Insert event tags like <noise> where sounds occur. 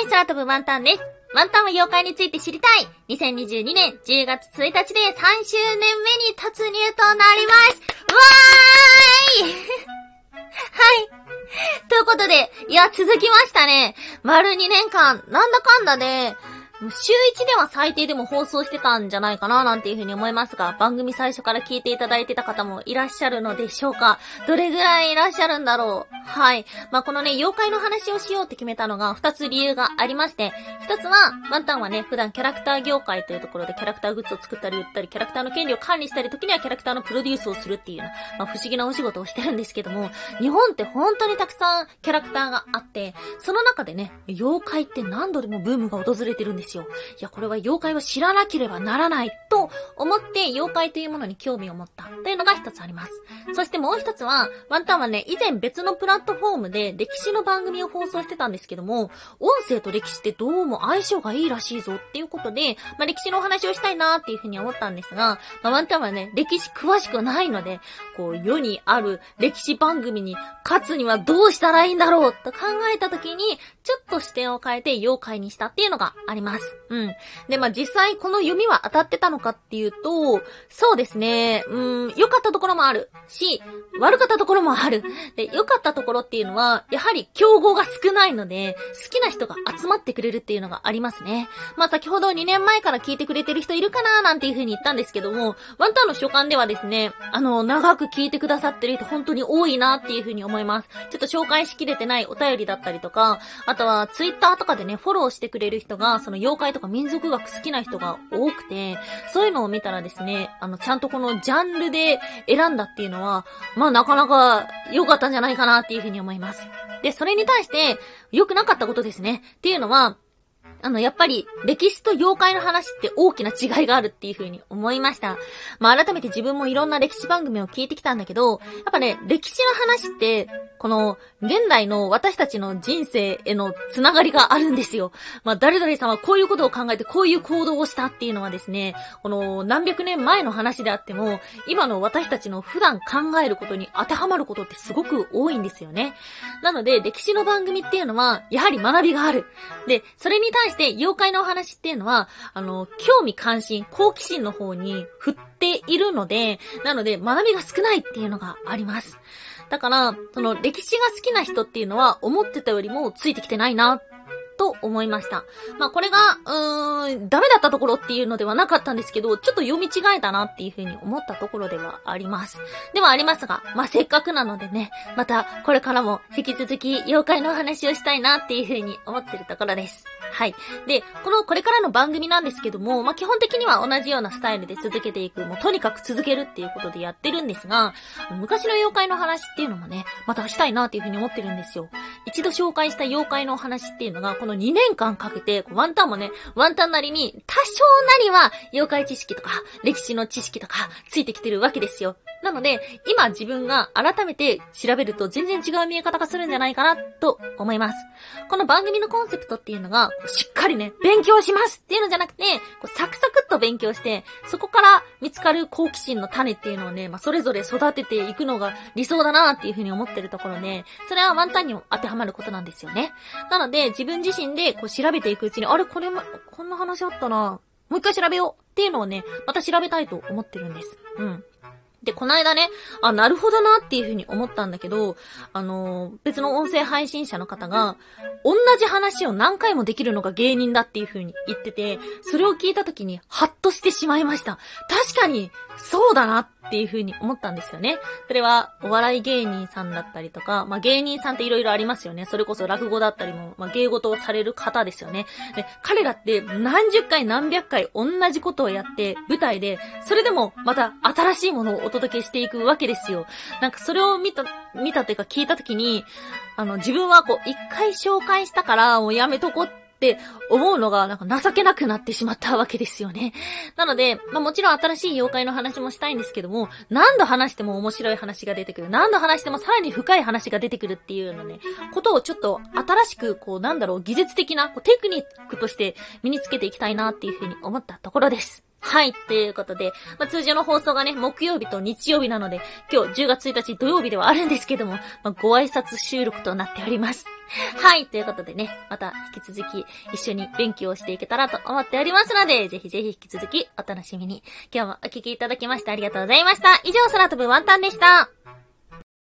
い、空飛ぶワンタンです。ワンタンは妖怪について知りたい !2022 年10月1日で3周年目に突入となりますわーい <laughs> はい。ということで、いや、続きましたね。丸2年間、なんだかんだで、週1では最低でも放送してたんじゃないかななんていうふうに思いますが、番組最初から聞いていただいてた方もいらっしゃるのでしょうか。どれぐらいいらっしゃるんだろう。はい。まあ、このね、妖怪の話をしようって決めたのが2つ理由がありまして、1つは、ワンタンはね、普段キャラクター業界というところでキャラクターグッズを作ったり売ったり、キャラクターの権利を管理したり、時にはキャラクターのプロデュースをするっていう、まあ、不思議なお仕事をしてるんですけども、日本って本当にたくさんキャラクターがあって、その中でね、妖怪って何度でもブームが訪れてるんですよ。いや、これは妖怪を知らなければならないと思って妖怪というものに興味を持ったというのが一つあります。そしてもう一つは、ワンタンはね、以前別のプラットフォームで歴史の番組を放送してたんですけども、音声と歴史ってどうも相性がいいらしいぞっていうことで、まあ、歴史のお話をしたいなっていうふうに思ったんですが、まあ、ワンタンはね、歴史詳しくないので、こう、世にある歴史番組に勝つにはどうしたらいいんだろうと考えた時に、ちょっと視点を変えて妖怪にしたっていうのがあります。うん。で、まあ、実際この読みは当たってたのかっていうと、そうですね、うん、良かったところもあるし、悪かったところもある。で、良かったところっていうのは、やはり競合が少ないので、好きな人が集まってくれるっていうのがありますね。まあ、先ほど2年前から聞いてくれてる人いるかななんていう風に言ったんですけども、ワンタンの所感ではですね、あの、長く聞いてくださってる人本当に多いなっていう風に思います。ちょっと紹介しきれてないお便りだったりとか、あとはツイッターとかでね、フォローしてくれる人が、その妖怪とか民族学好きな人が多くて、そういうのを見たらですね、あの、ちゃんとこのジャンルで選んだっていうのは、まあなかなか良かったんじゃないかなっていうふうに思います。で、それに対して、良くなかったことですね。っていうのは、あの、やっぱり、歴史と妖怪の話って大きな違いがあるっていう風に思いました。まあ、改めて自分もいろんな歴史番組を聞いてきたんだけど、やっぱね、歴史の話って、この、現代の私たちの人生へのつながりがあるんですよ。まあ、誰々さんはこういうことを考えてこういう行動をしたっていうのはですね、この、何百年前の話であっても、今の私たちの普段考えることに当てはまることってすごく多いんですよね。なので、歴史の番組っていうのは、やはり学びがある。で、それに対対して、妖怪のお話っていうのは、あの、興味関心、好奇心の方に振っているので、なので、学びが少ないっていうのがあります。だから、その歴史が好きな人っていうのは思ってたよりもついてきてないなと思いました。まあこれが、うーん、ダメだったところっていうのではなかったんですけど、ちょっと読み違えたなっていうふうに思ったところではあります。ではありますが、まあせっかくなのでね、またこれからも引き続き妖怪のお話をしたいなっていうふうに思ってるところです。はい。で、このこれからの番組なんですけども、まあ基本的には同じようなスタイルで続けていく、もうとにかく続けるっていうことでやってるんですが、昔の妖怪の話っていうのもね、またしたいなっていうふうに思ってるんですよ。一度紹介した妖怪の話っていうのが、この2年間かけて、ワンタンもね、ワンタンなりに、多少なりは、妖怪知識とか、歴史の知識とか、ついてきてるわけですよ。なので、今自分が改めて調べると全然違う見え方がするんじゃないかな、と思います。この番組のコンセプトっていうのが、しっかりね、勉強しますっていうのじゃなくて、こうサクサクっと勉強して、そこから見つかる好奇心の種っていうのをね、まあ、それぞれ育てていくのが理想だなっていうふうに思ってるところで、それはワンタンにも当てはまることなんですよね。なので、自分自身でこう調べていくうちに、あれこれも、こんな話あったなもう一回調べようっていうのをね、また調べたいと思ってるんです。うん。で、この間ね、あ、なるほどなっていうふうに思ったんだけど、あのー、別の音声配信者の方が、同じ話を何回もできるのが芸人だっていうふうに言ってて、それを聞いた時に、ハッとしてしまいました。確かに、そうだなっていう風に思ったんですよね。それは、お笑い芸人さんだったりとか、まあ、芸人さんって色々ありますよね。それこそ落語だったりも、まあ、芸事をされる方ですよね。で、彼らって何十回何百回同じことをやって、舞台で、それでもまた新しいものをお届けしていくわけですよ。なんかそれを見た、見たというか聞いたときに、あの、自分はこう、一回紹介したから、もうやめとこって思うのがなんか情けなくなってしまったわけですよね。なので、まあもちろん新しい妖怪の話もしたいんですけども、何度話しても面白い話が出てくる。何度話してもさらに深い話が出てくるっていうのね、ことをちょっと新しく、こうなんだろう、技術的なこうテクニックとして身につけていきたいなっていうふうに思ったところです。はい、ということで、まあ、通常の放送がね、木曜日と日曜日なので、今日10月1日土曜日ではあるんですけども、まあ、ご挨拶収録となっております。はい、ということでね、また引き続き一緒に勉強していけたらと思っておりますので、ぜひぜひ引き続きお楽しみに。今日もお聴きいただきましてありがとうございました。以上、空飛ぶワンタンでした。